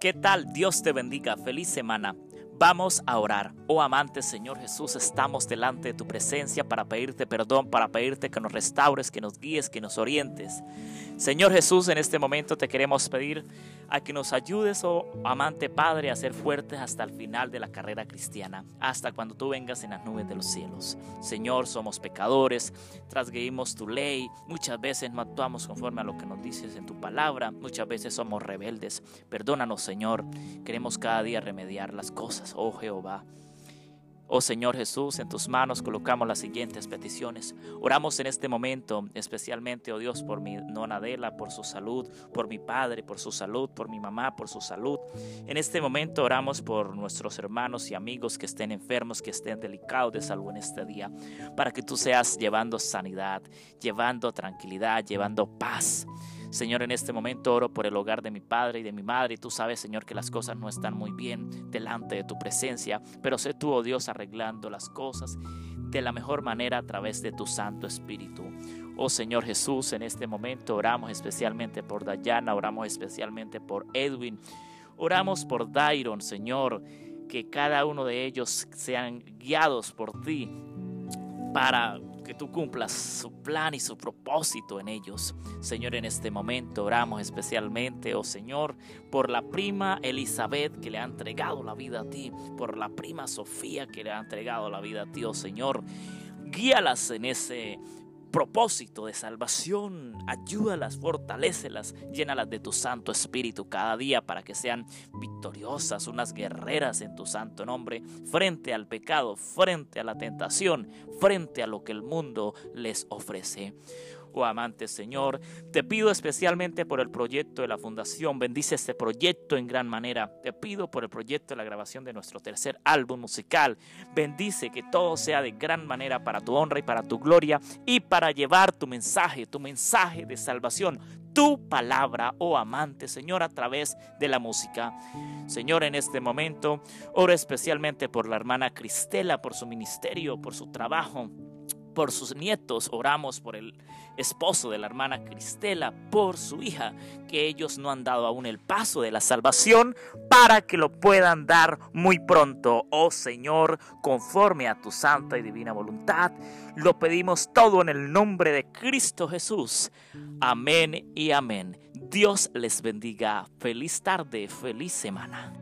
¿Qué tal? Dios te bendiga. Feliz semana. Vamos a orar. Oh amante Señor Jesús, estamos delante de tu presencia para pedirte perdón, para pedirte que nos restaures, que nos guíes, que nos orientes. Señor Jesús, en este momento te queremos pedir a que nos ayudes, oh amante Padre, a ser fuertes hasta el final de la carrera cristiana, hasta cuando tú vengas en las nubes de los cielos. Señor, somos pecadores, trasguimos tu ley, muchas veces no actuamos conforme a lo que nos dices en tu palabra, muchas veces somos rebeldes. Perdónanos, Señor, queremos cada día remediar las cosas, oh Jehová. Oh Señor Jesús, en tus manos colocamos las siguientes peticiones. Oramos en este momento, especialmente, oh Dios, por mi nona Adela, por su salud, por mi padre, por su salud, por mi mamá, por su salud. En este momento oramos por nuestros hermanos y amigos que estén enfermos, que estén delicados de salud en este día, para que tú seas llevando sanidad, llevando tranquilidad, llevando paz. Señor, en este momento oro por el hogar de mi padre y de mi madre. Y tú sabes, Señor, que las cosas no están muy bien delante de tu presencia. Pero sé tú, oh Dios, arreglando las cosas de la mejor manera a través de tu Santo Espíritu. Oh Señor Jesús, en este momento oramos especialmente por Dayana, oramos especialmente por Edwin, oramos por Dairon, Señor, que cada uno de ellos sean guiados por ti para que tú cumplas su plan y su propósito en ellos. Señor, en este momento oramos especialmente, oh Señor, por la prima Elizabeth que le ha entregado la vida a ti, por la prima Sofía que le ha entregado la vida a ti, oh Señor. Guíalas en ese propósito de salvación. Ayúdalas, fortalécelas, llénalas de tu Santo Espíritu cada día para que sean victoriosas, unas guerreras en tu santo nombre, frente al pecado, frente a la tentación, frente a lo que el mundo les ofrece oh amante Señor. Te pido especialmente por el proyecto de la Fundación. Bendice este proyecto en gran manera. Te pido por el proyecto de la grabación de nuestro tercer álbum musical. Bendice que todo sea de gran manera para tu honra y para tu gloria y para llevar tu mensaje, tu mensaje de salvación, tu palabra, oh amante Señor, a través de la música. Señor, en este momento oro especialmente por la hermana Cristela, por su ministerio, por su trabajo por sus nietos, oramos por el esposo de la hermana Cristela, por su hija, que ellos no han dado aún el paso de la salvación para que lo puedan dar muy pronto. Oh Señor, conforme a tu santa y divina voluntad, lo pedimos todo en el nombre de Cristo Jesús. Amén y amén. Dios les bendiga. Feliz tarde, feliz semana.